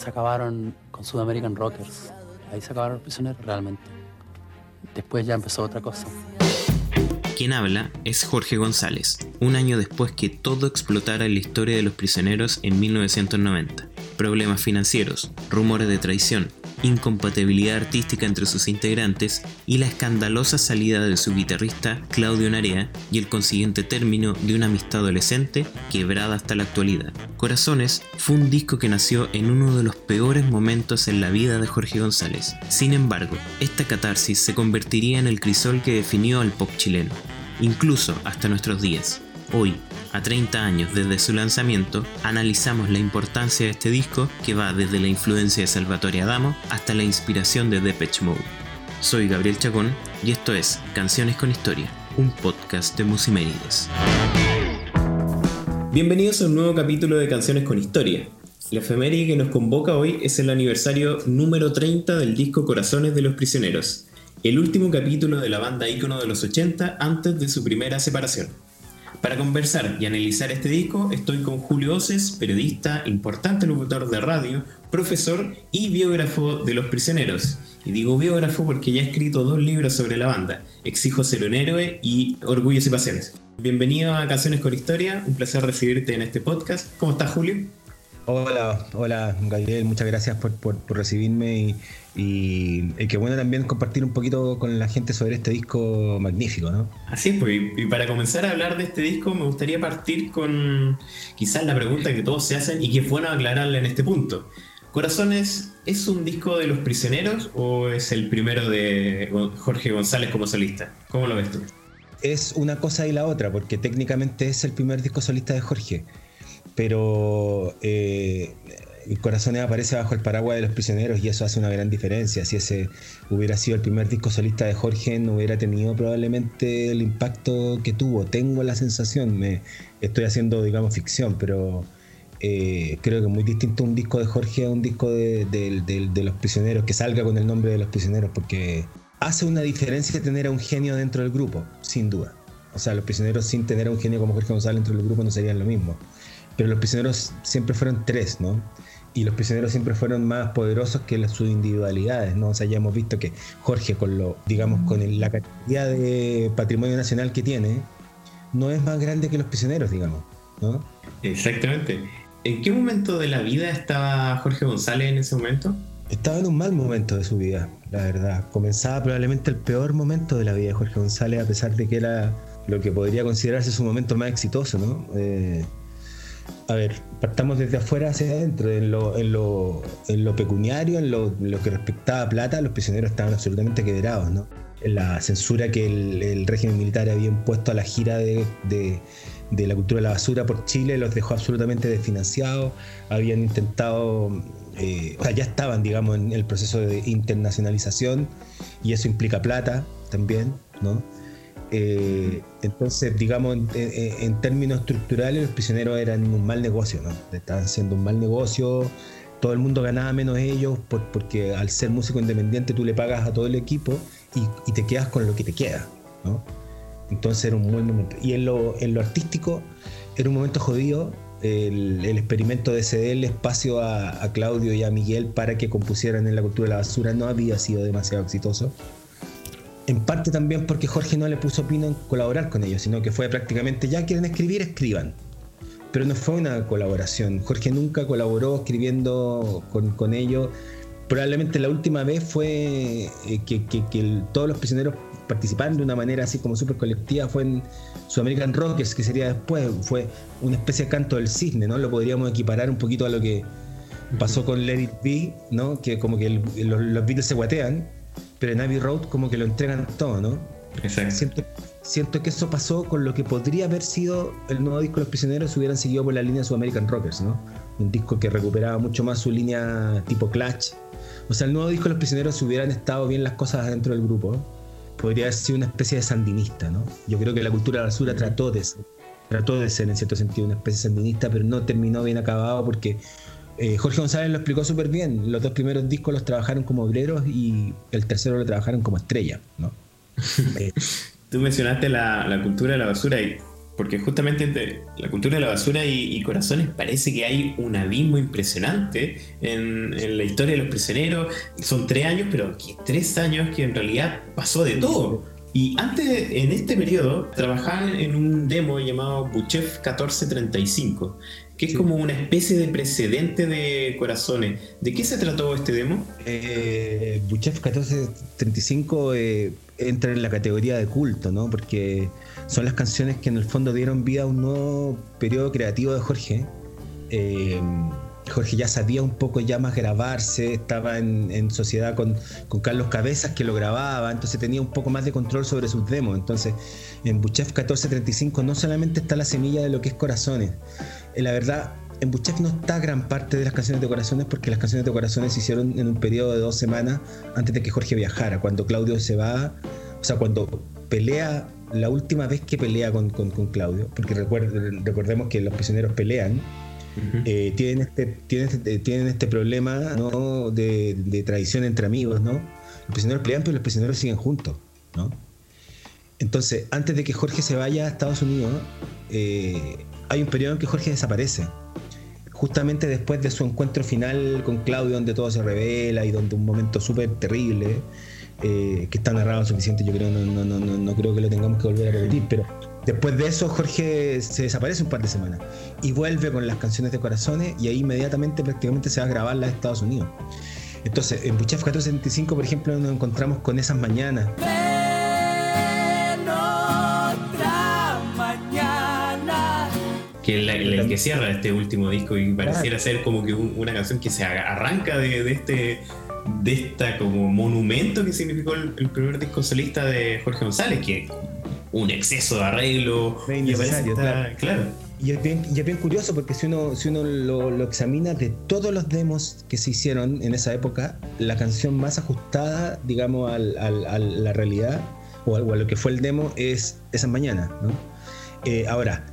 se acabaron con Sudamerican Rockers. Ahí se acabaron los prisioneros realmente. Después ya empezó otra cosa. Quien habla es Jorge González, un año después que todo explotara en la historia de los prisioneros en 1990. Problemas financieros, rumores de traición, incompatibilidad artística entre sus integrantes y la escandalosa salida de su guitarrista Claudio Narea y el consiguiente término de una amistad adolescente quebrada hasta la actualidad. Corazones fue un disco que nació en uno de los peores momentos en la vida de Jorge González. Sin embargo, esta catarsis se convertiría en el crisol que definió al pop chileno, incluso hasta nuestros días. Hoy, a 30 años desde su lanzamiento, analizamos la importancia de este disco que va desde la influencia de Salvatore Adamo hasta la inspiración de Depeche Mode. Soy Gabriel Chacón y esto es Canciones con Historia, un podcast de Musimérides. Bienvenidos a un nuevo capítulo de Canciones con Historia. La efeméride que nos convoca hoy es el aniversario número 30 del disco Corazones de los Prisioneros, el último capítulo de la banda ícono de los 80 antes de su primera separación. Para conversar y analizar este disco estoy con Julio Oces, periodista, importante locutor de radio, profesor y biógrafo de Los Prisioneros. Y digo biógrafo porque ya he escrito dos libros sobre la banda, Exijo ser un héroe y Orgullos y Pasiones. Bienvenido a Canciones con Historia, un placer recibirte en este podcast. ¿Cómo estás Julio? Hola, hola Gabriel, muchas gracias por, recibirme y, y, qué bueno también compartir un poquito con la gente sobre este disco magnífico, ¿no? Así es, pues, y para comenzar a hablar de este disco me gustaría partir con quizás la pregunta que todos se hacen y que es bueno aclararla en este punto. Corazones, ¿es un disco de los prisioneros o es el primero de Jorge González como solista? ¿Cómo lo ves tú? Es una cosa y la otra, porque técnicamente es el primer disco solista de Jorge pero eh, Corazones aparece bajo el paraguas de los prisioneros y eso hace una gran diferencia. Si ese hubiera sido el primer disco solista de Jorge, no hubiera tenido probablemente el impacto que tuvo. Tengo la sensación, me estoy haciendo, digamos, ficción, pero eh, creo que es muy distinto un disco de Jorge a un disco de, de, los prisioneros, que salga con el nombre de los prisioneros, porque hace una diferencia tener a un genio dentro del grupo, sin duda. O sea, los prisioneros sin tener a un genio como Jorge González dentro del grupo no serían lo mismo pero los prisioneros siempre fueron tres, ¿no? Y los prisioneros siempre fueron más poderosos que sus individualidades, ¿no? O sea, ya hemos visto que Jorge, con lo, digamos, con la cantidad de patrimonio nacional que tiene, no es más grande que los prisioneros, digamos, ¿no? Exactamente. ¿En qué momento de la vida estaba Jorge González en ese momento? Estaba en un mal momento de su vida, la verdad. Comenzaba probablemente el peor momento de la vida de Jorge González, a pesar de que era lo que podría considerarse su momento más exitoso, ¿no? Eh, a ver, partamos desde afuera hacia adentro, en lo, en lo, en lo pecuniario, en lo, que respectaba a plata, los prisioneros estaban absolutamente quebrados, ¿no? La censura que el, régimen militar había impuesto a la gira de, la cultura de la basura por Chile los dejó absolutamente desfinanciados, habían intentado, eh, o sea, ya estaban, digamos, en el proceso de internacionalización y eso implica plata también, ¿no? Eh, entonces, digamos, en, términos estructurales, los prisioneros eran un mal negocio, ¿no? Estaban siendo un mal negocio, todo el mundo ganaba menos ellos, porque al ser músico independiente tú le pagas a todo el equipo y, te quedas con lo que te queda. Entonces era un buen momento. Y en lo, en artístico, era un momento jodido. El, experimento de ceder el espacio a Claudio y a Miguel para que compusieran en la cultura de la basura no había sido demasiado exitoso en parte también porque Jorge no le puso pino en colaborar con ellos, sino que fue prácticamente, ya quieren escribir, escriban. Pero no fue una colaboración. Jorge nunca colaboró escribiendo con, ellos. Probablemente la última vez fue eh, que, todos los prisioneros participaron de una manera así como súper colectiva fue en su American Rockers, que sería después, fue una especie de canto del cisne, ¿no? Lo podríamos equiparar un poquito a lo que pasó con Let It Be, ¿no? Que como que los, los Beatles se guatean pero en Abbey Road como que lo entregan todo, ¿no? Exacto. Siento, que eso pasó con lo que podría haber sido el nuevo disco de Los Prisioneros si hubieran seguido por la línea de American Rockers, ¿no? Un disco que recuperaba mucho más su línea tipo Clash. O sea, el nuevo disco de Los Prisioneros, si hubieran estado bien las cosas dentro del grupo, podría haber sido una especie de sandinista, ¿no? Yo creo que la cultura de la basura trató de ser, trató de ser en cierto sentido una especie de sandinista, pero no terminó bien acabado porque eh, Jorge González lo explicó súper bien. Los dos primeros discos los trabajaron como obreros y el tercero lo trabajaron como estrella, ¿no? Tú mencionaste la, cultura de la basura y porque justamente entre la cultura de la basura y, corazones parece que hay un abismo impresionante en, en, la historia de los prisioneros. Son tres años, pero tres años que en realidad pasó de todo. Y antes, en este periodo, trabajaban en un demo llamado Buchev 1435, que es como una especie de precedente de Corazones. ¿De qué se trató este demo? Eh, Buchev 1435 eh, entra en la categoría de culto, ¿no? Porque son las canciones que en el fondo dieron vida a un nuevo periodo creativo de Jorge. Eh, Jorge ya sabía un poco ya más grabarse, estaba en, sociedad con, Carlos Cabezas que lo grababa, entonces tenía un poco más de control sobre sus demos. Entonces, en Buchef 1435 no solamente está la semilla de lo que es Corazones, en la verdad, en Buchef no está gran parte de las canciones de Corazones porque las canciones de Corazones se hicieron en un periodo de dos semanas antes de que Jorge viajara, cuando Claudio se va, o sea, cuando pelea, la última vez que pelea con, Claudio, porque recordemos que los prisioneros pelean eh, tienen, este, tienen, este, tienen este problema de, tradición entre amigos, ¿no? Los prisioneros pelean, pero los prisioneros siguen juntos, ¿no? Entonces, antes de que Jorge se vaya a Estados Unidos, eh, hay un periodo en que Jorge desaparece. Justamente después de su encuentro final con Claudio, donde todo se revela y donde un momento súper terrible, eh, que está narrado suficiente, yo creo, no, no, no, no, creo que lo tengamos que volver a repetir, pero Después de eso, Jorge se desaparece un par de semanas y vuelve con las canciones de corazones y ahí inmediatamente prácticamente se va a grabar las de Estados Unidos. Entonces, en Buchef 475, por ejemplo, nos encontramos con esas mañanas. Que el, que cierra este último disco y pareciera ser como que una canción que se arranca de, este de esta como monumento que significó el, el, primer disco solista de Jorge González, que un exceso de arreglo. Y claro. Y es, bien, curioso porque si uno, si uno lo, examina de todos los demos que se hicieron en esa época, la canción más ajustada, digamos, a la realidad o a, lo que fue el demo es Esa Mañana. ¿no? Eh, ahora,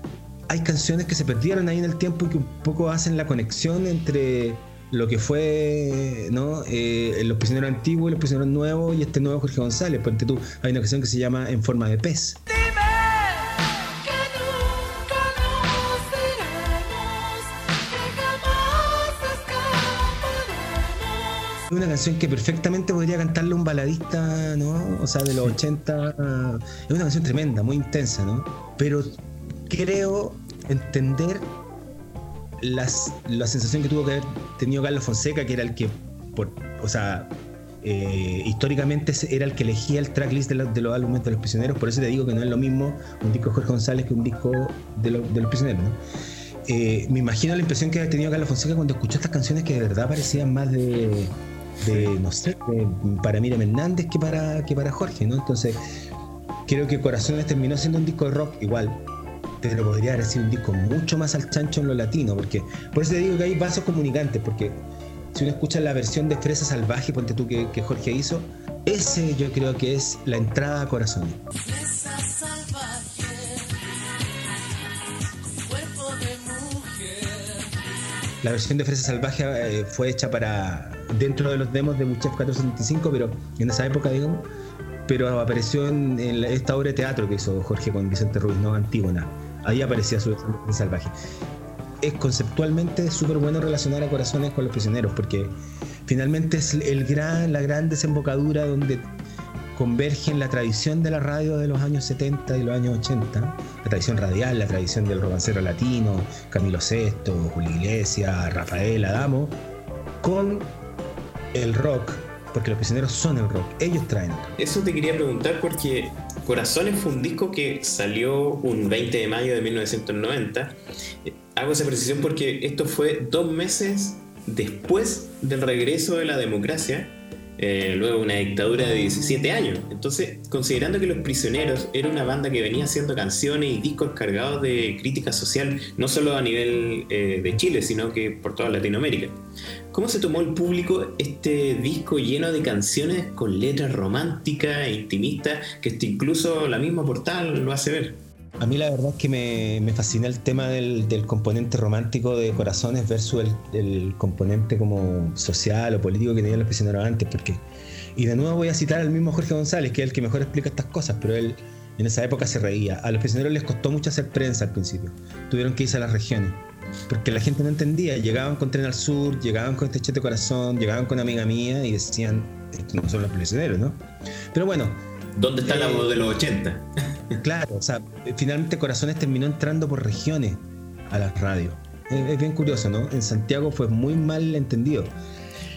hay canciones que se perdieron ahí en el tiempo y que un poco hacen la conexión entre lo que fue ¿no? Eh, los prisioneros antiguos y los prisioneros nuevos y este nuevo Jorge González. Ponte tú, hay una canción que se llama En forma de pez. Una canción que perfectamente podría cantarle un baladista, ¿no? O sea, de los 80. Es una canción tremenda, muy intensa, ¿no? Pero creo entender las, la sensación que tuvo que haber tenido Carlos Fonseca, que era el que, por, o sea, eh, históricamente era el que elegía el tracklist de, de, los álbumes de los prisioneros, por eso te digo que no es lo mismo un disco de Jorge González que un disco de, de los prisioneros. Eh, me imagino la impresión que había tenido Carlos Fonseca cuando escuchó estas canciones que de verdad parecían más de, de no sé, para Miriam Hernández que para, que para Jorge, ¿no? Entonces, creo que Corazones terminó siendo un disco de rock igual, pero podría haber sido un disco mucho más al chancho en lo latino, porque por eso te digo que hay vasos comunicantes, porque si uno escucha la versión de Fresa Salvaje, ponte tú que, Jorge hizo, ese yo creo que es la entrada a corazón. La versión de Fresa Salvaje eh, fue hecha para dentro de los demos de Muchef 475, pero en esa época, digamos, pero apareció en, esta obra de teatro que hizo Jorge con Vicente Ruiz, ¿no? Antígona. Ahí aparecía su salvaje. Es conceptualmente súper bueno relacionar a corazones con los prisioneros, porque finalmente es el gran, la gran desembocadura donde convergen la tradición de la radio de los años 70 y los años 80, la tradición radial, la tradición del romancero latino, Camilo VI, Julio Iglesias, Rafael Adamo, con el rock, porque los prisioneros son el rock, ellos traen. Eso te quería preguntar porque Corazones fue un disco que salió un 20 de mayo de 1990. Hago esa precisión porque esto fue dos meses después del regreso de la democracia eh, luego una dictadura de 17 años. Entonces, considerando que Los Prisioneros era una banda que venía haciendo canciones y discos cargados de crítica social, no solo a nivel eh, de Chile, sino que por toda Latinoamérica, ¿cómo se tomó el público este disco lleno de canciones con letras románticas e intimistas, que hasta incluso la misma portal lo hace ver? A mí la verdad es que me, fascina el tema del, componente romántico de Corazones versus el, componente como social o político que tenían los prisioneros antes, porque, y de nuevo voy a citar al mismo Jorge González, que es el que mejor explica estas cosas, pero él, En esa época se reía. A los prisioneros les costó mucho hacer prensa al principio. Tuvieron que irse a las regiones. Porque la gente no entendía. Llegaban con Tren al Sur, llegaban con este de corazón, llegaban con Amiga Mía y decían, estos no son los prisioneros, ¿no? Pero bueno. ¿Dónde está la eh, voz de los 80? Claro, o sea, finalmente Corazones terminó entrando por regiones a las radios. Es, bien curioso, ¿no? En Santiago fue muy mal entendido.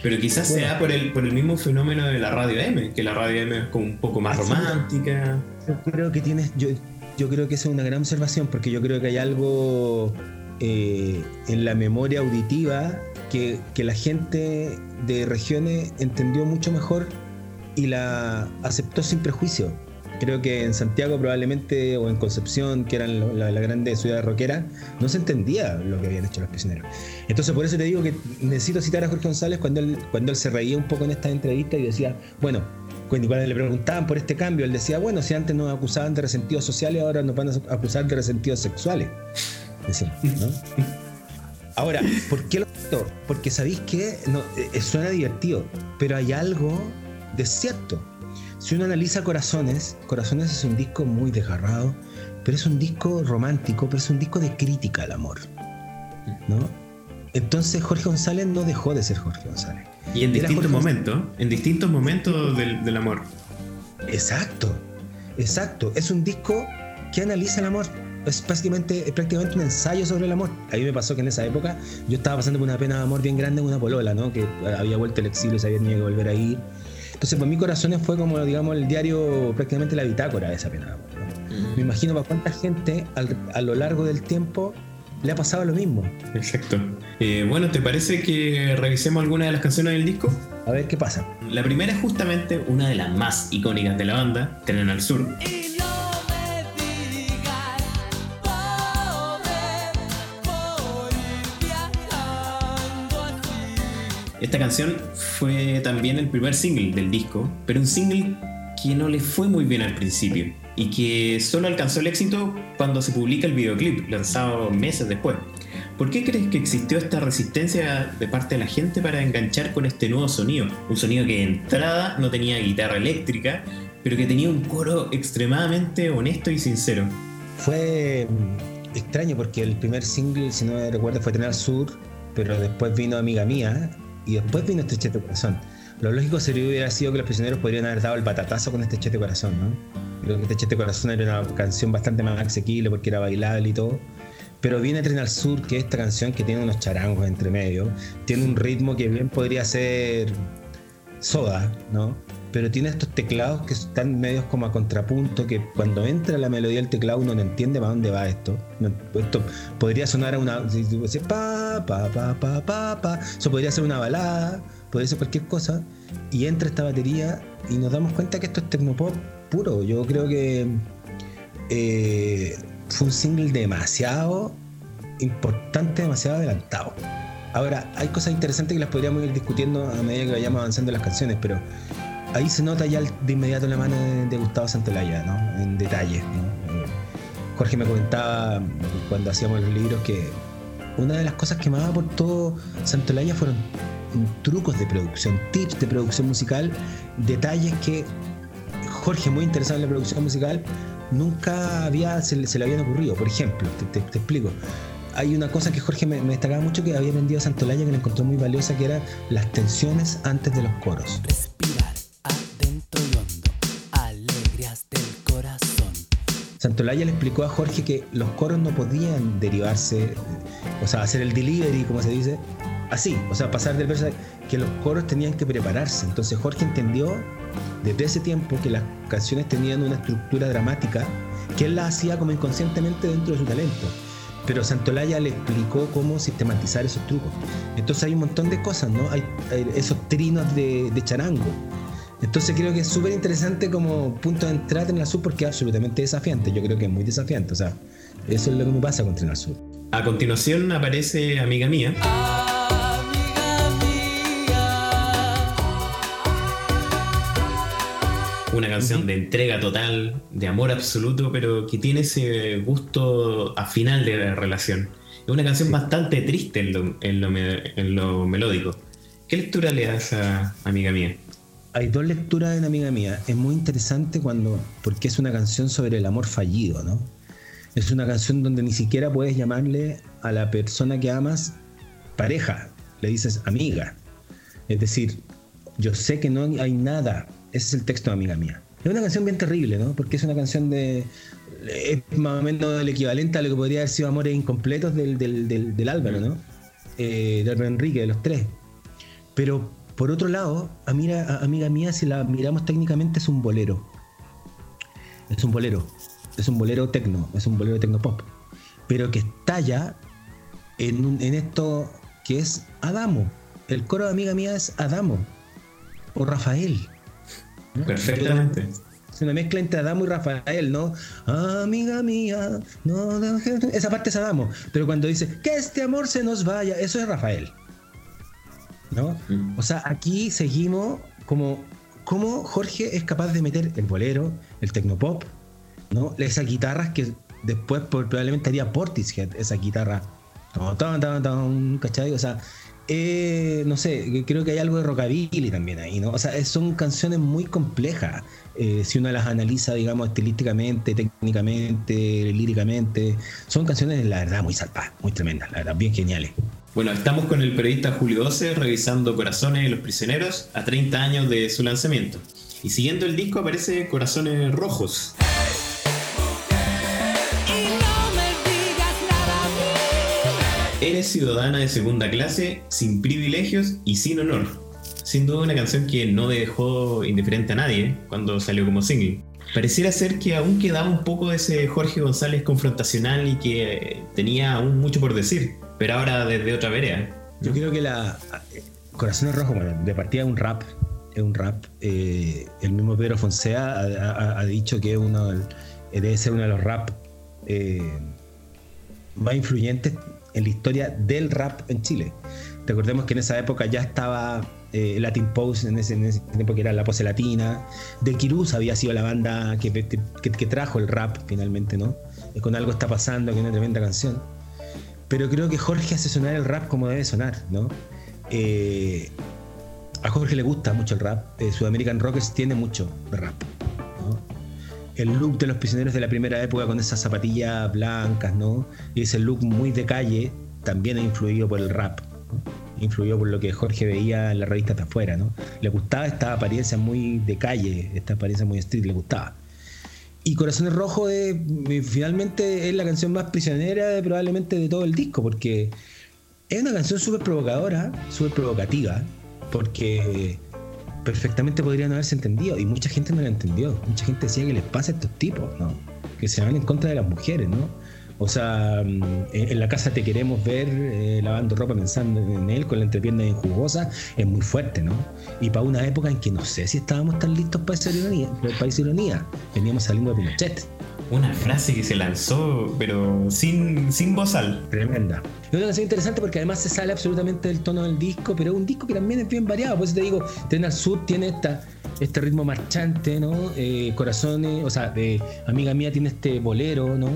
Pero quizás sea por el, por el mismo fenómeno de la radio M, que la radio M es como un poco más romántica. Yo creo que tienes, yo, yo creo que esa es una gran observación, porque yo creo que hay algo eh, en la memoria auditiva que, que, la gente de regiones entendió mucho mejor y la aceptó sin prejuicio. Creo que en Santiago probablemente o en Concepción, que eran la, grande ciudad rockera, no se entendía lo que habían hecho los prisioneros. Entonces por eso te digo que necesito citar a Jorge González cuando él, cuando él se reía un poco en esta entrevista y decía, bueno, cuando le preguntaban por este cambio, él decía, bueno, si antes nos acusaban de resentidos sociales, ahora nos van a acusar de resentidos sexuales. Ahora, ¿por qué lo Porque sabéis que no, eh, suena divertido, pero hay algo de cierto. Si uno analiza Corazones, Corazones es un disco muy desgarrado, pero es un disco romántico, pero es un disco de crítica al amor. ¿no? Entonces Jorge González no dejó de ser Jorge González. Y en distintos momentos, en distintos momentos del, amor. Exacto, exacto. Es un disco que analiza el amor es básicamente, es prácticamente un ensayo sobre el amor. A mí me pasó que en esa época yo estaba pasando por una pena de amor bien grande en una polola, ¿no? Que había vuelto el exilio y se había tenido que volver a ir. Entonces, para mí, Corazones fue como, digamos, el diario, prácticamente la bitácora de esa pena. Me imagino para cuánta gente a lo largo del tiempo le ha pasado lo mismo. Exacto. Eh, bueno, ¿te parece que revisemos algunas de las canciones del disco? A ver qué pasa. La primera es justamente una de las más icónicas de la banda, Tren al Sur. Esta canción fue también el primer single del disco, pero un single que no le fue muy bien al principio y que solo alcanzó el éxito cuando se publica el videoclip, lanzado meses después. ¿Por qué crees que existió esta resistencia de parte de la gente para enganchar con este nuevo sonido? Un sonido que de entrada no tenía guitarra eléctrica, pero que tenía un coro extremadamente honesto y sincero. Fue extraño porque el primer single, si no me recuerdo, fue Tener Sur, pero después vino Amiga Mía, y después vino este chete corazón. Lo lógico sería hubiera sido que los prisioneros podrían haber dado el patatazo con este chete corazón, ¿no? Creo que este chete corazón era una canción bastante más asequible porque era bailable y todo. Pero viene Tren al Sur, que es esta canción que tiene unos charangos entre medio, tiene un ritmo que bien podría ser soda, ¿no? Pero tiene estos teclados que están medios como a contrapunto, que cuando entra la melodía del teclado uno no entiende para dónde va esto. Esto podría sonar a una. Pa, pa, pa, pa, pa, pa. Eso podría ser una balada, podría ser cualquier cosa. Y entra esta batería y nos damos cuenta que esto es tecnopop puro. Yo creo que eh, fue un single demasiado importante, demasiado adelantado. Ahora, hay cosas interesantes que las podríamos ir discutiendo a medida que vayamos avanzando las canciones, pero ahí se nota ya de inmediato la mano de, Gustavo Santolaya, ¿no? En detalle, Jorge me comentaba cuando hacíamos los libros que una de las cosas que más aportó Santolaya fueron trucos de producción, tips de producción musical, detalles que Jorge, muy interesado en la producción musical, nunca había, se, le habían ocurrido. Por ejemplo, te, explico. Hay una cosa que Jorge me, destacaba mucho que había aprendido a Santolaya que le encontró muy valiosa, que era las tensiones antes de los coros. Santolaya le explicó a Jorge que los coros no podían derivarse, o sea, hacer el delivery, como se dice, así, o sea, pasar del verso, que los coros tenían que prepararse. Entonces Jorge entendió desde ese tiempo que las canciones tenían una estructura dramática que él la hacía como inconscientemente dentro de su talento. Pero Santolaya le explicó cómo sistematizar esos trucos. Entonces hay un montón de cosas, ¿no? Hay, esos trinos de, de charango entonces creo que es súper interesante como punto de entrada en el Sur porque es absolutamente desafiante. Yo creo que es muy desafiante. O sea, eso es lo que me pasa con Tren Sur. A continuación aparece Amiga Mía. Una canción de entrega total, de amor absoluto, pero que tiene ese gusto a final de la relación. Es una canción bastante triste en lo, melódico. ¿Qué lectura le das a Amiga Mía? Hay dos lecturas en Amiga Mía. Es muy interesante cuando, porque es una canción sobre el amor fallido, ¿no? Es una canción donde ni siquiera puedes llamarle a la persona que amas pareja, le dices amiga. Es decir, yo sé que no hay nada. Ese es el texto de Amiga Mía. Es una canción bien terrible, ¿no? Porque es una canción de. Es más o menos el equivalente a lo que podría haber sido Amores Incompletos del, del, Álvaro, ¿no? Eh, de Enrique, de los tres. Pero por otro lado, amiga, amiga mía, si la miramos técnicamente, es un bolero. Es un bolero. Es un bolero tecno, es un bolero tecno pop. Pero que estalla en, en esto que es Adamo. El coro de amiga mía es Adamo. O Rafael. Perfectamente. Es una mezcla entre Adamo y Rafael, ¿no? Amiga mía, no Esa parte es Adamo. Pero cuando dice que este amor se nos vaya, eso es Rafael. ¿No? Mm. O sea, aquí seguimos como cómo Jorge es capaz de meter el bolero, el tecnopop, ¿no? Esas guitarras que después probablemente haría Portishead, esa guitarra. ¿Cachai? O sea, eh, no sé, creo que hay algo de rockabilly también ahí, ¿no? O sea, son canciones muy complejas. Eh, si uno las analiza, digamos, estilísticamente, técnicamente, líricamente, son canciones, la verdad, muy salvadas, muy tremendas, la verdad, bien geniales. Bueno, estamos con el periodista Julio 12 revisando Corazones de los Prisioneros a 30 años de su lanzamiento. Y siguiendo el disco aparece Corazones Rojos. Eres ciudadana de segunda clase, sin privilegios y sin honor. Sin duda una canción que no dejó indiferente a nadie cuando salió como single. Pareciera ser que aún quedaba un poco de ese Jorge González confrontacional y que tenía aún mucho por decir pero ahora desde otra vereda. Yo creo que la Corazones Rojos, bueno, de partida es un rap, es un rap. Eh, el mismo Pedro Fonsea ha, dicho que uno debe ser uno de los rap eh, más influyentes en la historia del rap en Chile. Recordemos que en esa época ya estaba eh, Latin Pose, en ese, tiempo que era la pose latina. De Kirus había sido la banda que, trajo el rap finalmente, ¿no? Con algo está pasando, que es una tremenda canción pero creo que Jorge hace sonar el rap como debe sonar, ¿no? Eh, a Jorge le gusta mucho el rap. Eh, Sudamerican Rockers tiene mucho rap. El look de los prisioneros de la primera época con esas zapatillas blancas, ¿no? Y ese look muy de calle también influido por el rap. ¿no? Influyó por lo que Jorge veía en la revista de afuera, ¿no? Le gustaba esta apariencia muy de calle, esta apariencia muy street, le gustaba. Y Corazones Rojos finalmente es la canción más prisionera de, probablemente de todo el disco, porque es una canción súper provocadora, súper provocativa, porque perfectamente podrían haberse entendido y mucha gente no la entendió. Mucha gente decía que les pasa a estos tipos, ¿no? Que se van en contra de las mujeres, ¿no? O sea, mm, en la casa te queremos ver eh, lavando ropa pensando en él con la entrepierna bien jugosa, es muy fuerte, ¿no? Y para una época en que no sé si estábamos tan listos para esa ironía, para esa ironía. veníamos saliendo de Pinochet. Una frase que se lanzó, pero sin, sin bozal. Tremenda. Es una canción interesante porque además se sale absolutamente del tono del disco, pero es un disco que también es bien variado. Por eso te digo, al Sur tiene esta, este ritmo marchante, ¿no? Eh, corazones, o sea, de Amiga Mía tiene este bolero, ¿no?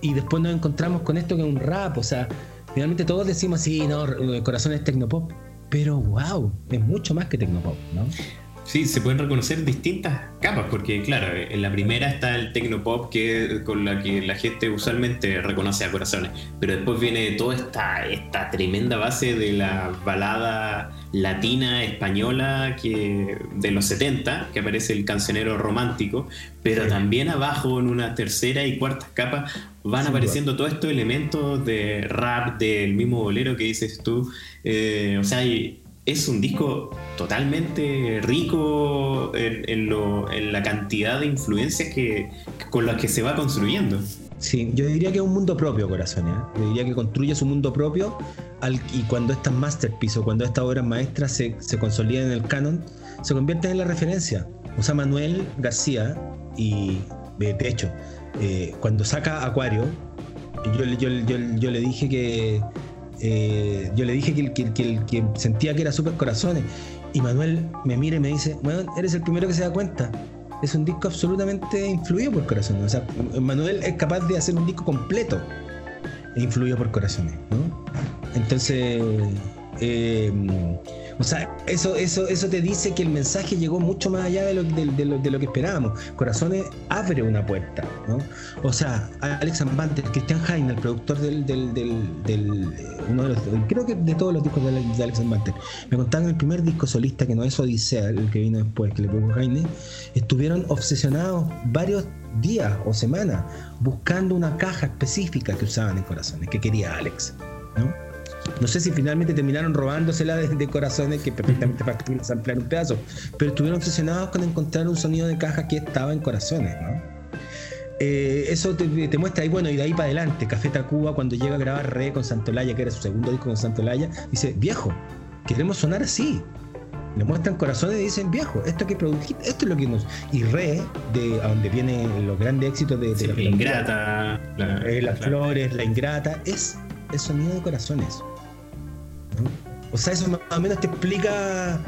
y después nos encontramos con esto que es un rap, o sea, finalmente todos decimos, sí, no, el corazón es tecnopop, pero wow, es mucho más que tecnopop, ¿no? Sí, se pueden reconocer distintas capas, porque claro, en la primera está el tecnopop que con la que la gente usualmente reconoce a corazones, pero después viene toda esta, esta tremenda base de la balada latina española que, de los 70, que aparece el cancionero romántico, pero también abajo en una tercera y cuarta capa van apareciendo todos estos elementos de rap, del mismo bolero que dices tú, eh, o sea, es un disco totalmente rico en, la cantidad de influencias que, con las que se va construyendo. Sí, yo diría que es un mundo propio, Corazón. ¿eh? Yo diría que construye su mundo propio y cuando estas masterpieces o cuando estas obras maestras se, se consolidan en el canon, se convierten en la referencia. O sea, Manuel García, y de hecho, eh, cuando saca Acuario, yo le dije que eh, yo le dije que, que, sentía que era Super Corazones. Y Manuel me mira y me dice, bueno, eres el primero que se da cuenta. Es un disco absolutamente influido por corazones. O sea, Manuel es capaz de hacer un disco completo e influido por corazones. Entonces, eh, O sea, eso, eso, eso te dice que el mensaje llegó mucho más allá de lo, de, lo, de lo, que esperábamos. Corazones abre una puerta, ¿no? O sea, Alex Ambante, Christian Heine, el productor del, del, del, uno de los, creo que de todos los discos de, Alex Ambante, me contaban el primer disco solista, que no es Odisea, el que vino después, que le produjo Heine, estuvieron obsesionados varios días o semanas buscando una caja específica que usaban en Corazones, que quería Alex, ¿no? No sé si finalmente terminaron robándosela de, de corazones que perfectamente factibles ampliar un pedazo, pero estuvieron obsesionados con encontrar un sonido de caja que estaba en corazones, ¿no? Eh, eso te, muestra ahí, bueno, y de ahí para adelante, Café Tacuba, cuando llega a grabar Re con Santolaya, que era su segundo disco con Santolaya, dice, viejo, queremos sonar así. Le muestran corazones y dicen, viejo, esto que produjiste, esto es lo que nos. Y Re, de a donde vienen los grandes éxitos de, la, Ingrata, eh, las flores, la Ingrata, es el sonido de corazones. O sea, eso más o menos te explica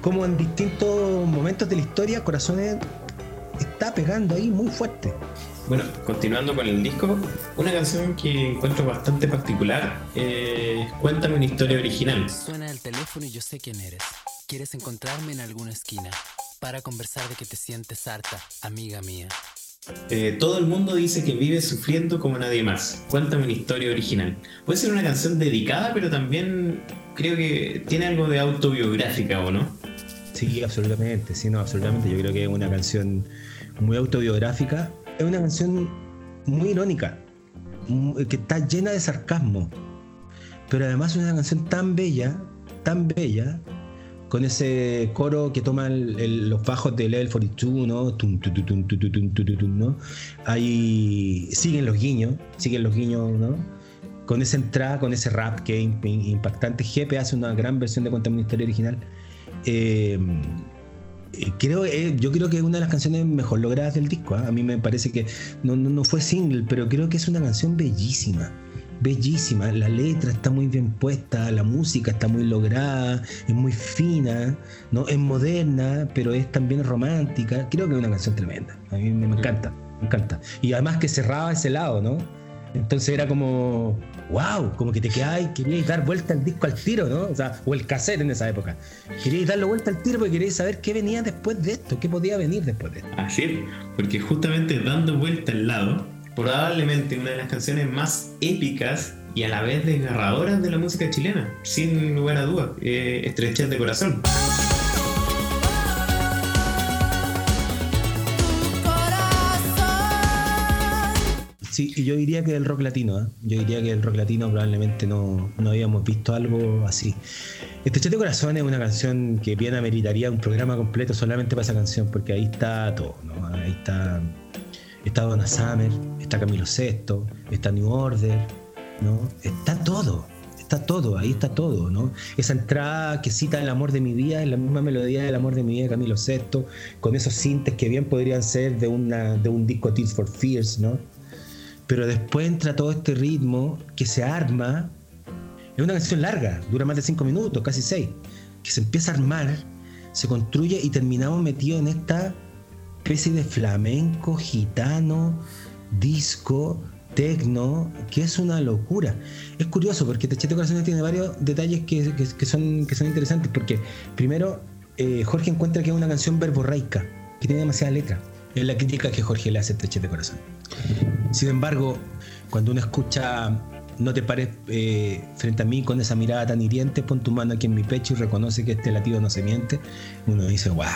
cómo en distintos momentos de la historia Corazones está pegando ahí muy fuerte. Bueno, continuando con el disco, una canción que encuentro bastante particular es Cuéntame una historia original. Suena el teléfono y yo sé quién eres. ¿Quieres encontrarme en alguna esquina? Para conversar de que te sientes harta, amiga mía. Eh, todo el mundo dice que vive sufriendo como nadie más. Cuéntame una historia original. Puede ser una canción dedicada, pero también creo que tiene algo de autobiográfica, ¿o no? Sí, absolutamente, sí, no, absolutamente. Yo creo que es una canción muy autobiográfica. Es una canción muy irónica, que está llena de sarcasmo. Pero además es una canción tan bella, tan bella, con ese coro que toma los bajos del Level 42, ¿no? Ahí siguen los guiños, siguen los guiños, ¿no? Con esa entrada, con ese rap que es impactante. GP hace una gran versión de Cuéntame historia original. Eh, creo, eh, yo creo que es una de las canciones mejor logradas del disco. ¿ah? A mí me parece que no, no fue single, pero creo que es una canción bellísima bellísima, la letra está muy bien puesta, la música está muy lograda, es muy fina, ¿no? Es moderna, pero es también romántica. Creo que es una canción tremenda. A mí me, encanta, me encanta. Y además que cerraba ese lado, ¿no? Entonces era como, wow, como que te quedabas y queríais dar vuelta al disco al tiro, ¿no? O sea, o el cassette en esa época. Queríais darle vuelta al tiro porque queríais saber qué venía después de esto, qué podía venir después de esto. Así porque justamente dando vuelta al lado, probablemente una de las canciones más épicas y a la vez desgarradoras de la música chilena, sin lugar a dudas, eh, de Corazón. Sí, y yo diría que el rock latino, ¿eh? yo diría que el rock latino probablemente no, no habíamos visto algo así. Estrechez de Corazón es una canción que bien ameritaría un programa completo solamente para esa canción, porque ahí está todo, ¿no? Ahí está está Donna Summer, está Camilo Sesto, está New Order, ¿no? Está todo, está todo, ahí está todo, ¿no? Esa entrada que cita El amor de mi vida es la misma melodía del amor de mi vida de Camilo Sesto, con esos sintes que bien podrían ser de, una, de un disco Tears for Fears, ¿no? Pero después entra todo este ritmo que se arma. Es una canción larga, dura más de cinco minutos, casi seis, que se empieza a armar, se construye y terminamos metidos en esta especie de flamenco, gitano, disco, tecno, que es una locura. Es curioso porque Techete Corazones tiene varios detalles que, son, que son interesantes, porque primero eh, Jorge encuentra que es una canción verborreica, que tiene demasiada letra. Es la crítica que Jorge le hace a Techete Corazón. Sin embargo, cuando uno escucha no te pares eh, frente a mí con esa mirada tan hiriente, pon tu mano aquí en mi pecho y reconoce que este latido no se miente, uno dice, wow,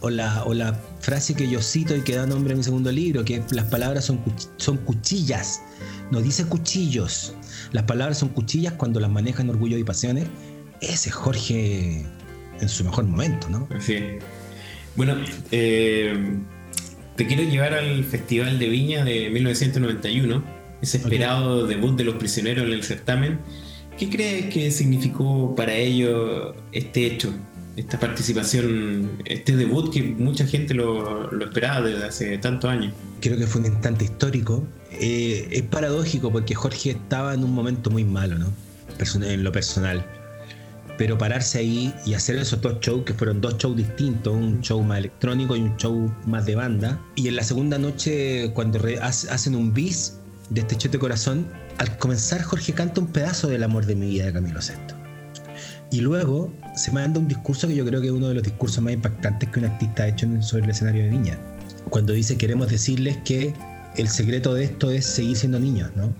o la, o la frase que yo cito y que da nombre a mi segundo libro, que las palabras son, son cuchillas, no dice cuchillos, las palabras son cuchillas cuando las manejan orgullo y pasiones. Ese es Jorge en su mejor momento, ¿no? Sí. Bueno, eh, te quiero llevar al Festival de Viña de 1991, ese esperado debut de los prisioneros en el certamen. ¿Qué crees que significó para ellos este hecho? Esta participación, este debut que mucha gente lo, esperaba desde hace tantos años. Creo que fue un instante histórico. Eh, es paradójico porque Jorge estaba en un momento muy malo, ¿no? en lo personal. Pero pararse ahí y hacer esos dos shows, que fueron dos shows distintos, un show más electrónico y un show más de banda. Y en la segunda noche, cuando hacen un bis de este de corazón, al comenzar Jorge canta un pedazo del amor de mi vida de Camilo Sesto. Y luego se manda un discurso que yo creo que es uno de los discursos más impactantes que un artista ha hecho sobre el escenario de Viña. Cuando dice queremos decirles que el secreto de esto es seguir siendo niños, ¿no?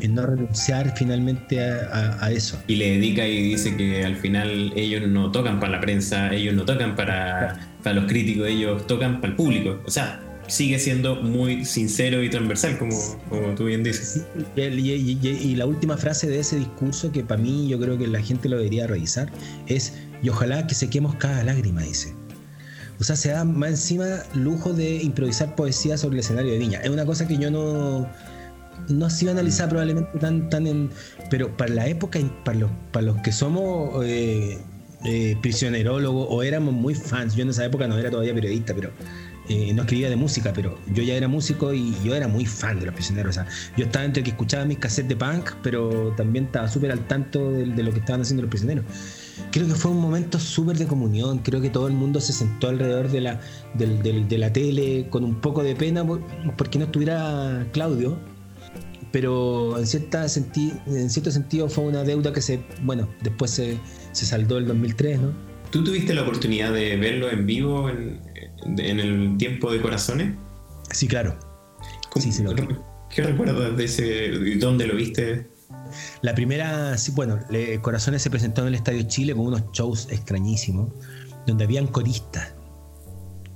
En no renunciar finalmente a, eso. Y le dedica y dice que al final ellos no tocan para la prensa, ellos no tocan para, para los críticos, ellos tocan para el público. O sea, sigue siendo muy sincero y transversal, como, como tú bien dices. y, la última frase de ese discurso, que para mí yo creo que la gente lo debería revisar, es, y ojalá que sequemos cada lágrima, dice. O sea, se da más encima lujo de improvisar poesía sobre el escenario de Viña. Es una cosa que yo no, no ha sido analizada probablemente tan, tan en... Pero para la época, para los, para los que somos eh, eh, o éramos muy fans, yo en esa época no era todavía periodista, pero eh, no escribía de música, pero yo ya era músico y yo era muy fan de los prisioneros. O sea, yo estaba entre que escuchaba mis cassettes de punk, pero también estaba súper al tanto de, lo que estaban haciendo los prisioneros. Creo que fue un momento súper de comunión. Creo que todo el mundo se sentó alrededor de la, de, la tele con un poco de pena porque no estuviera Claudio. Pero en, cierta en cierto sentido fue una deuda que se, bueno, después se, se saldó el 2003, ¿no? ¿Tú tuviste la oportunidad de verlo en vivo en, en el tiempo de corazones? Sí, claro. ¿Qué recuerdas de ese? ¿Dónde lo viste? La primera, sí, bueno, Corazones se presentó en el Estadio Chile con unos shows extrañísimos, donde habían coristas.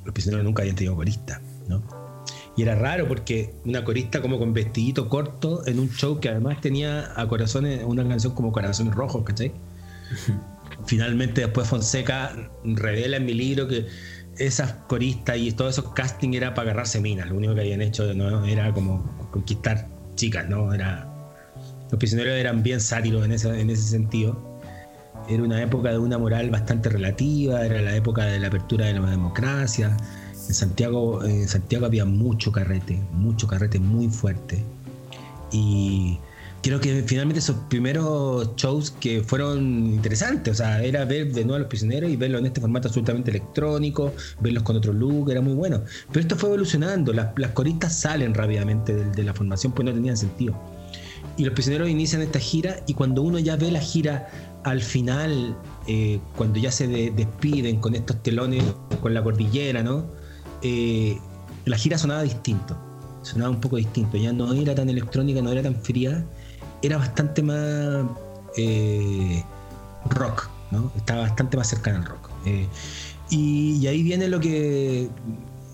Los prisioneros nunca habían tenido coristas, ¿no? Y era raro porque una corista como con vestidito corto en un show que además tenía a Corazones, una canción como Corazones Rojos, ¿cachai? Finalmente después Fonseca revela en mi libro que esas coristas y todos esos casting era para agarrarse minas. Lo único que habían hecho ¿no? era como conquistar chicas, ¿no? Era, los prisioneros eran bien sátiros en ese, en ese sentido. Era una época de una moral bastante relativa, era la época de la apertura de la democracia. En Santiago, en Santiago había mucho carrete, mucho carrete muy fuerte. Y creo que finalmente esos primeros shows que fueron interesantes, o sea, era ver de nuevo a los prisioneros y verlo en este formato absolutamente electrónico, verlos con otro look, era muy bueno. Pero esto fue evolucionando, las, coristas salen rápidamente de, la formación, pues no tenían sentido. Y los prisioneros inician esta gira y cuando uno ya ve la gira al final, eh, cuando ya se despiden con estos telones, con la cordillera, ¿no? Eh, la gira sonaba distinto, sonaba un poco distinto, ya no era tan electrónica, no era tan fría, era bastante más eh, rock, ¿no? Estaba bastante más cercano al rock. Eh, y, ahí viene lo que.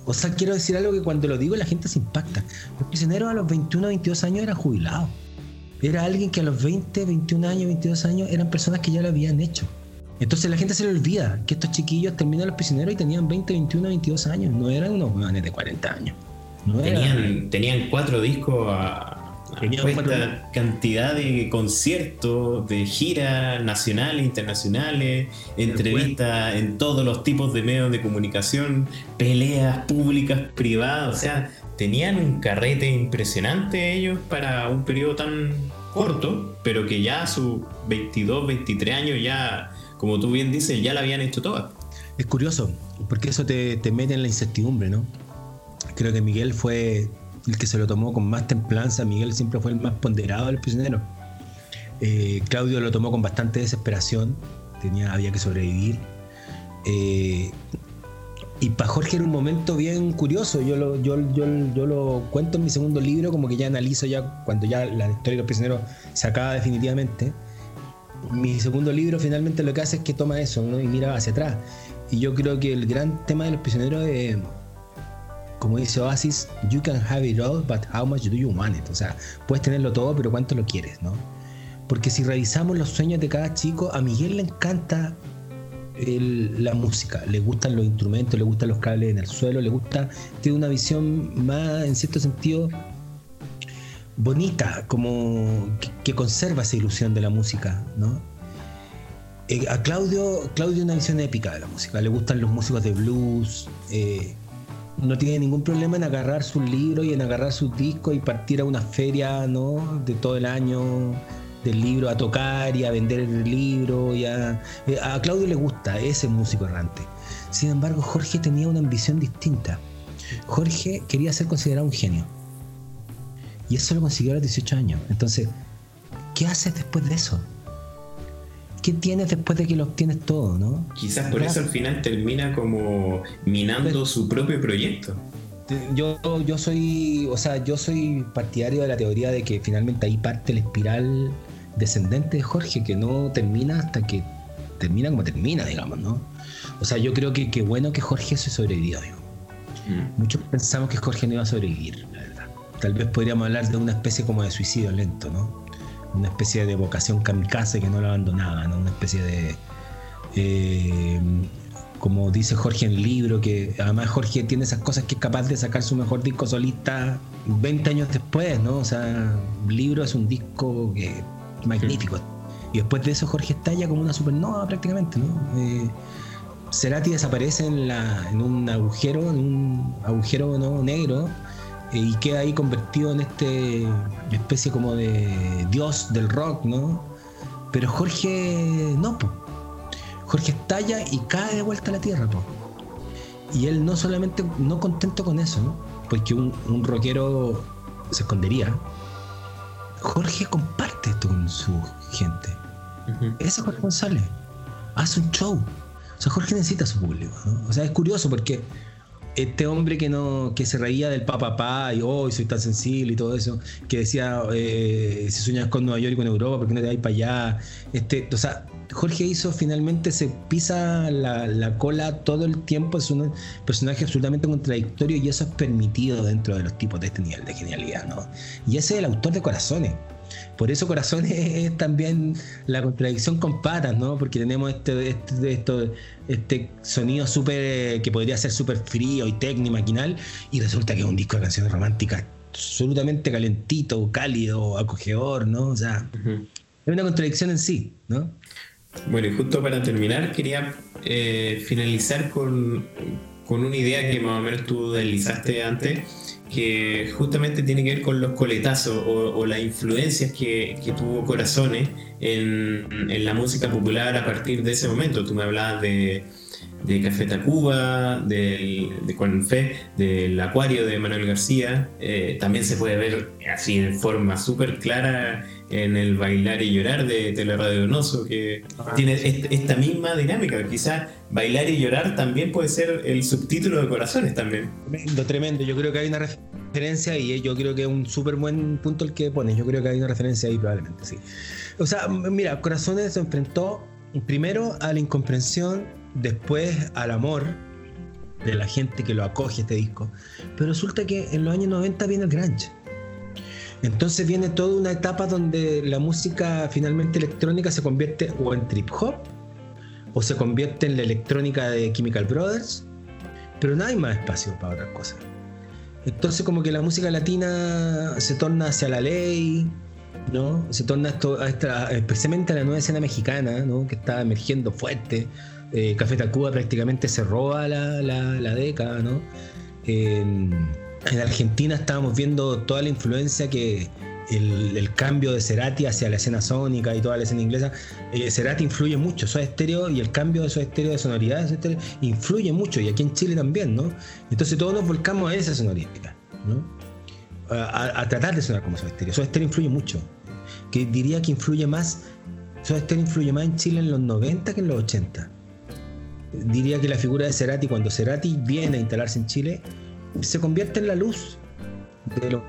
O sea, quiero decir algo que cuando lo digo la gente se impacta. Los prisioneros a los 21, 22 años eran jubilados. Era alguien que a los 20, 21 años, 22 años eran personas que ya lo habían hecho. Entonces la gente se le olvida que estos chiquillos terminan los prisioneros y tenían 20, 21, 22 años. No eran unos jóvenes de 40 años. tenían, tenían cuatro discos a, esta cantidad de conciertos, de giras nacionales, internacionales, entrevistas en todos los tipos de medios de comunicación, peleas públicas, privadas, o sea, tenían un carrete impresionante ellos para un periodo tan corto, pero que ya a sus 22, 23 años ya, como tú bien dices, ya la habían hecho todas. Es curioso, porque eso te, te mete en la incertidumbre, ¿no? Creo que Miguel fue el que se lo tomó con más templanza. Miguel siempre fue el más ponderado del prisionero. Eh, Claudio lo tomó con bastante desesperación, tenía, había que sobrevivir. Eh, y para Jorge era un momento bien curioso. Yo lo, yo, yo, yo, lo cuento en mi segundo libro, como que ya analizo ya cuando ya la historia de los prisioneros se acaba definitivamente. Mi segundo libro finalmente lo que hace es que toma eso y mira hacia atrás. Y yo creo que el gran tema de los prisioneros es como dice Oasis, you can have it all, but how much do you want it? O sea, puedes tenerlo todo, pero ¿cuánto lo quieres, no? Porque si revisamos los sueños de cada chico, a Miguel le encanta la música, le gustan los instrumentos, le gustan los cables en el suelo, le gusta, tiene una visión más, en cierto sentido, bonita, como que, conserva esa ilusión de la música, ¿no? Eh, a Claudio, Claudio una visión épica de la música, le gustan los músicos de blues, eh, no tiene ningún problema en agarrar sus libros y en agarrar sus discos y partir a una feria ¿no? de todo el año del libro a tocar y a vender el libro. Y a, eh, a Claudio le gusta, ese músico errante. Sin embargo, Jorge tenía una ambición distinta. Jorge quería ser considerado un genio. Y eso lo consiguió a los 18 años. Entonces, ¿qué haces después de eso? ¿Qué tienes después de que lo obtienes todo, no? Quizás por eso al final termina como minando su propio proyecto. Yo, yo soy, o sea, yo soy partidario de la teoría de que finalmente ahí parte la espiral descendente de Jorge, que no termina hasta que termina como termina, digamos, ¿no? O sea, yo creo que qué bueno que Jorge se sobrevivió, mm. Muchos pensamos que Jorge no iba a sobrevivir, la verdad. Tal vez podríamos hablar de una especie como de suicidio lento, ¿no? Una especie de vocación kamikaze que no lo abandonaba, ¿no? Una especie de... Eh, como dice Jorge en el libro, que además Jorge tiene esas cosas que es capaz de sacar su mejor disco solista 20 años después, ¿no? O sea, libro es un disco que, magnífico. Y después de eso Jorge estalla como una supernova prácticamente, ¿no? Eh, Cerati desaparece en, la, en un agujero, en un agujero ¿no? negro, y queda ahí convertido en este especie como de dios del rock, ¿no? Pero Jorge no, po. Jorge estalla y cae de vuelta a la tierra, po. Y él no solamente, no contento con eso, ¿no? porque un, un rockero se escondería, Jorge comparte esto con su gente. Ese es Jorge González. Hace un show. O sea, Jorge necesita a su público. O sea, es curioso porque este hombre que no que se reía del papá y hoy soy tan sensible y todo eso, que decía eh, si sueñas con Nueva York y con Europa, ¿por qué no te vas para allá? Este, o sea, Jorge hizo finalmente se pisa la, cola todo el tiempo, es un personaje absolutamente contradictorio y eso es permitido dentro de los tipos de este nivel de genialidad, ¿no? Y ese es el autor de Corazones. Por eso Corazones es también la contradicción con patas, ¿no? Porque tenemos este, este, este sonido súper que podría ser súper frío y técnico, maquinal, y resulta que es un disco de canciones románticas absolutamente calentito, cálido, acogedor, ¿no? O sea, es una contradicción en sí, ¿no? Bueno, y justo para terminar, quería eh, finalizar con, una idea que más o menos tú deslizaste antes, que justamente tiene que ver con los coletazos o, las influencias que, tuvo Corazones en, en, la música popular a partir de ese momento. Tú me hablabas de, Café Tacuba, del, de Juan Fe, del Acuario de Manuel García. Eh, también se puede ver así de forma súper clara en el Bailar y Llorar de Teleradio Donoso, que tiene esta misma dinámica. Quizás Bailar y Llorar también puede ser el subtítulo de Corazones también. Tremendo, tremendo. Yo creo que hay una referencia y yo creo que es un súper buen punto el que pones. Yo creo que hay una referencia ahí probablemente, sí. O sea, mira, Corazones se enfrentó primero a la incomprensión, después al amor de la gente que lo acoge este disco. Pero resulta que en los años 90 viene el grunge. Entonces viene toda una etapa donde la música finalmente electrónica se convierte o en trip hop o se convierte en la electrónica de Chemical Brothers, pero no hay más espacio para otras cosas. Entonces como que la música latina se torna hacia la ley, ¿no? Se torna esto, especialmente a la nueva escena mexicana, ¿no? Que está emergiendo fuerte. Eh, Café Tacuba prácticamente se roba la, la, década, ¿no? En Argentina estábamos viendo toda la influencia que el, cambio de Cerati hacia la escena sónica y toda la escena inglesa. Eh, Cerati influye mucho, Soda Estéreo y el cambio de Soda Estéreo de sonoridad influye mucho y aquí en Chile también, ¿no? Entonces todos nos volcamos a esa sonoridad, ¿no? A, tratar de sonar como Soda Estéreo. Soda Estéreo influye mucho que diría que influye más, Soda Stereo influye más en Chile en los 90 que en los 80. Diría que la figura de Cerati, cuando Cerati viene a instalarse en Chile, se convierte en la luz de los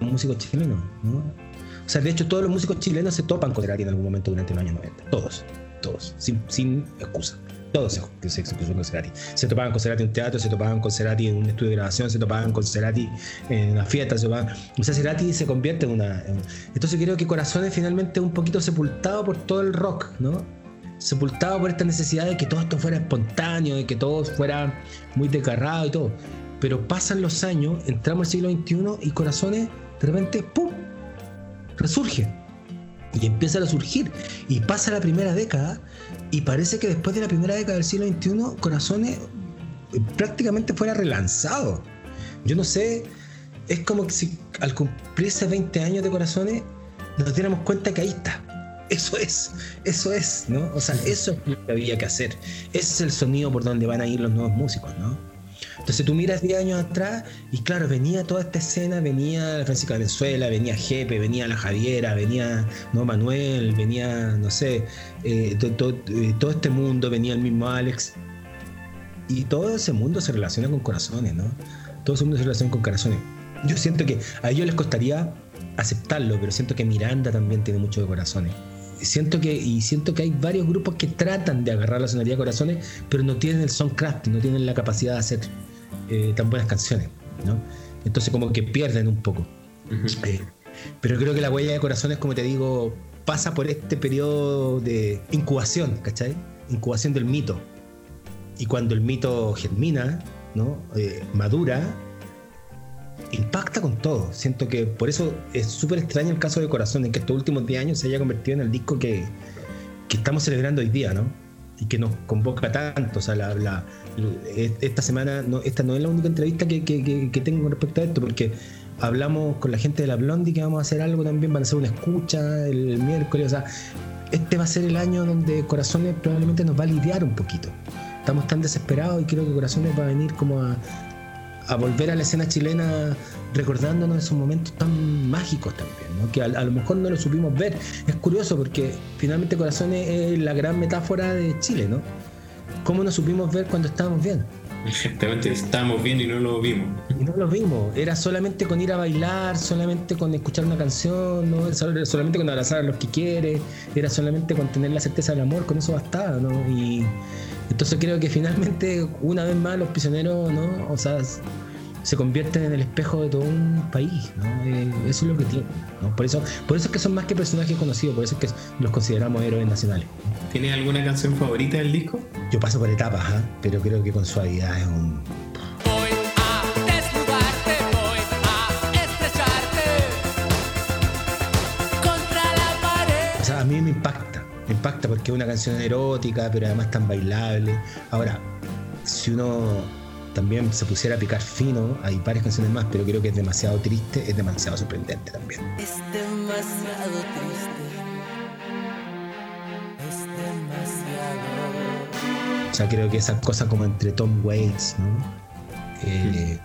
músicos chilenos. ¿no? O sea, de hecho, todos los músicos chilenos se topan con Cerati en algún momento durante los años 90. Todos, todos, sin, sin excusa todos se, se, se con Cerati. Se topaban con Cerati en un teatro, se topaban con Cerati en un estudio de grabación, se topaban con Cerati en una fiesta, se topaban. O sea, Cerati se convierte en una. entonces creo que Corazones finalmente un poquito sepultado por todo el rock, ¿no? Sepultado por esta necesidad de que todo esto fuera espontáneo, de que todo fuera muy desgarrado y todo. Pero pasan los años, entramos al siglo XXI y Corazones de repente, ¡pum! resurge y empieza a surgir. Y pasa la primera década y parece que después de la primera década del siglo XXI, Corazones eh, prácticamente fuera relanzado. Yo no sé, es como que si al cumplirse 20 años de Corazones nos diéramos cuenta que ahí está. Eso es, eso es, ¿no? O sea, eso es lo que había que hacer. Ese es el sonido por donde van a ir los nuevos músicos, ¿no? Entonces tú miras 10 años atrás y claro, venía toda esta escena, venía Francisco Venezuela, venía Jepe, venía la Javiera, venía no Manuel, venía, no sé, eh, eh, todo este mundo, venía el mismo Alex. Y todo ese mundo se relaciona con corazones, ¿no? Todo ese mundo se relaciona con corazones. Yo siento que a ellos les costaría aceptarlo, pero siento que Miranda también tiene mucho de corazones siento que, y siento que hay varios grupos que tratan de agarrar la sonoridad de corazones, pero no tienen el soundcraft, no tienen la capacidad de hacer eh, tan buenas canciones, ¿no? Entonces como que pierden un poco. Eh, pero creo que la huella de corazones, como te digo, pasa por este periodo de incubación, ¿cachai? Incubación del mito. Y cuando el mito germina, ¿no? Eh, madura, impacta con todo. Siento que por eso es súper extraño el caso de Corazón, en que estos últimos 10 años se haya convertido en el disco que, estamos celebrando hoy día, ¿no? Y que nos convoca tanto. O sea, la, esta semana, no, esta no es la única entrevista que, tengo con respecto a esto, porque hablamos con la gente de la Blondie que vamos a hacer algo también, van a hacer una escucha el, miércoles. O sea, este va a ser el año donde Corazones probablemente nos va a lidiar un poquito. Estamos tan desesperados y creo que Corazones va a venir como a, a volver a la escena chilena recordándonos esos momentos tan mágicos también, que a, lo mejor no lo supimos ver. Es curioso porque finalmente Corazones es la gran metáfora de Chile, ¿no? ¿Cómo nos supimos ver cuando estábamos bien? Exactamente, estábamos bien y no lo vimos. Y no lo vimos, era solamente con ir a bailar, solamente con escuchar una canción, ¿no? solamente con abrazar a los que quiere, era solamente con tener la certeza del amor, con eso bastaba, ¿no? Y entonces creo que finalmente, una vez más, los prisioneros, ¿no? O sea, se convierten en el espejo de todo un país, ¿no? Eh, eso es lo que tienen, ¿no? Por eso, por eso es que son más que personajes conocidos, por eso es que los consideramos héroes nacionales. ¿Tienes alguna canción favorita del disco? Yo paso por etapas, ¿eh? pero creo que con suavidad es un... Voy a desnudarte, voy a estrecharte contra la pared. O sea, a mí me impacta, me impacta porque es una canción erótica, pero además tan bailable. Ahora, si uno también se pusiera a picar fino, hay varias canciones más, pero creo que es demasiado triste, es demasiado sorprendente también. Es demasiado triste. Es demasiado. O sea, creo que esa cosa como entre Tom Waits, ¿no? Eh,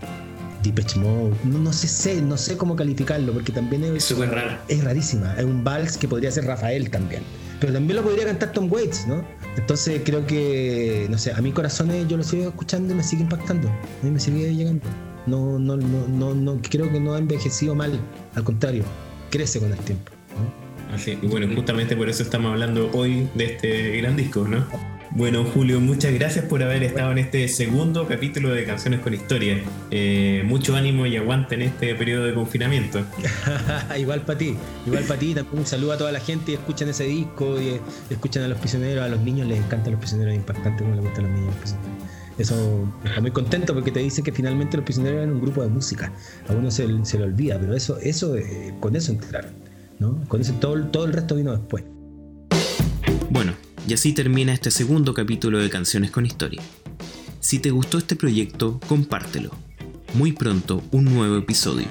Depeche Mode, no, no, sé, sé, no sé cómo calificarlo, porque también es súper rara. Es rarísima, es un vals que podría ser Rafael también. Pero también lo podría cantar Tom Waits, ¿no? Entonces creo que, no sé, a mi corazón yo lo sigo escuchando y me sigue impactando. A mí me sigue llegando. No, no, no, no, no creo que no ha envejecido mal. Al contrario, crece con el tiempo. Así, y bueno, justamente por eso estamos hablando hoy de este gran disco, ¿no? Bueno, Julio, muchas gracias por haber estado en este segundo capítulo de Canciones con Historia. Eh, mucho ánimo y aguante en este periodo de confinamiento. igual para ti, igual para ti. También un saludo a toda la gente y escuchan ese disco y escuchan a los prisioneros. A los niños les encantan los prisioneros, es impactante como les gustan los niños. Eso está muy contento porque te dice que finalmente los prisioneros eran un grupo de música. A uno se, se le olvida, pero eso, eso eh, con eso entraron. ¿no? Con eso todo, todo el resto vino después. Y así termina este segundo capítulo de Canciones con Historia. Si te gustó este proyecto, compártelo. Muy pronto, un nuevo episodio.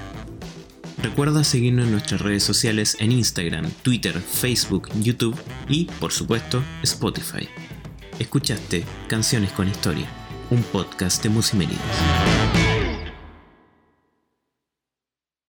Recuerda seguirnos en nuestras redes sociales en Instagram, Twitter, Facebook, YouTube y, por supuesto, Spotify. Escuchaste Canciones con Historia, un podcast de Musimerides.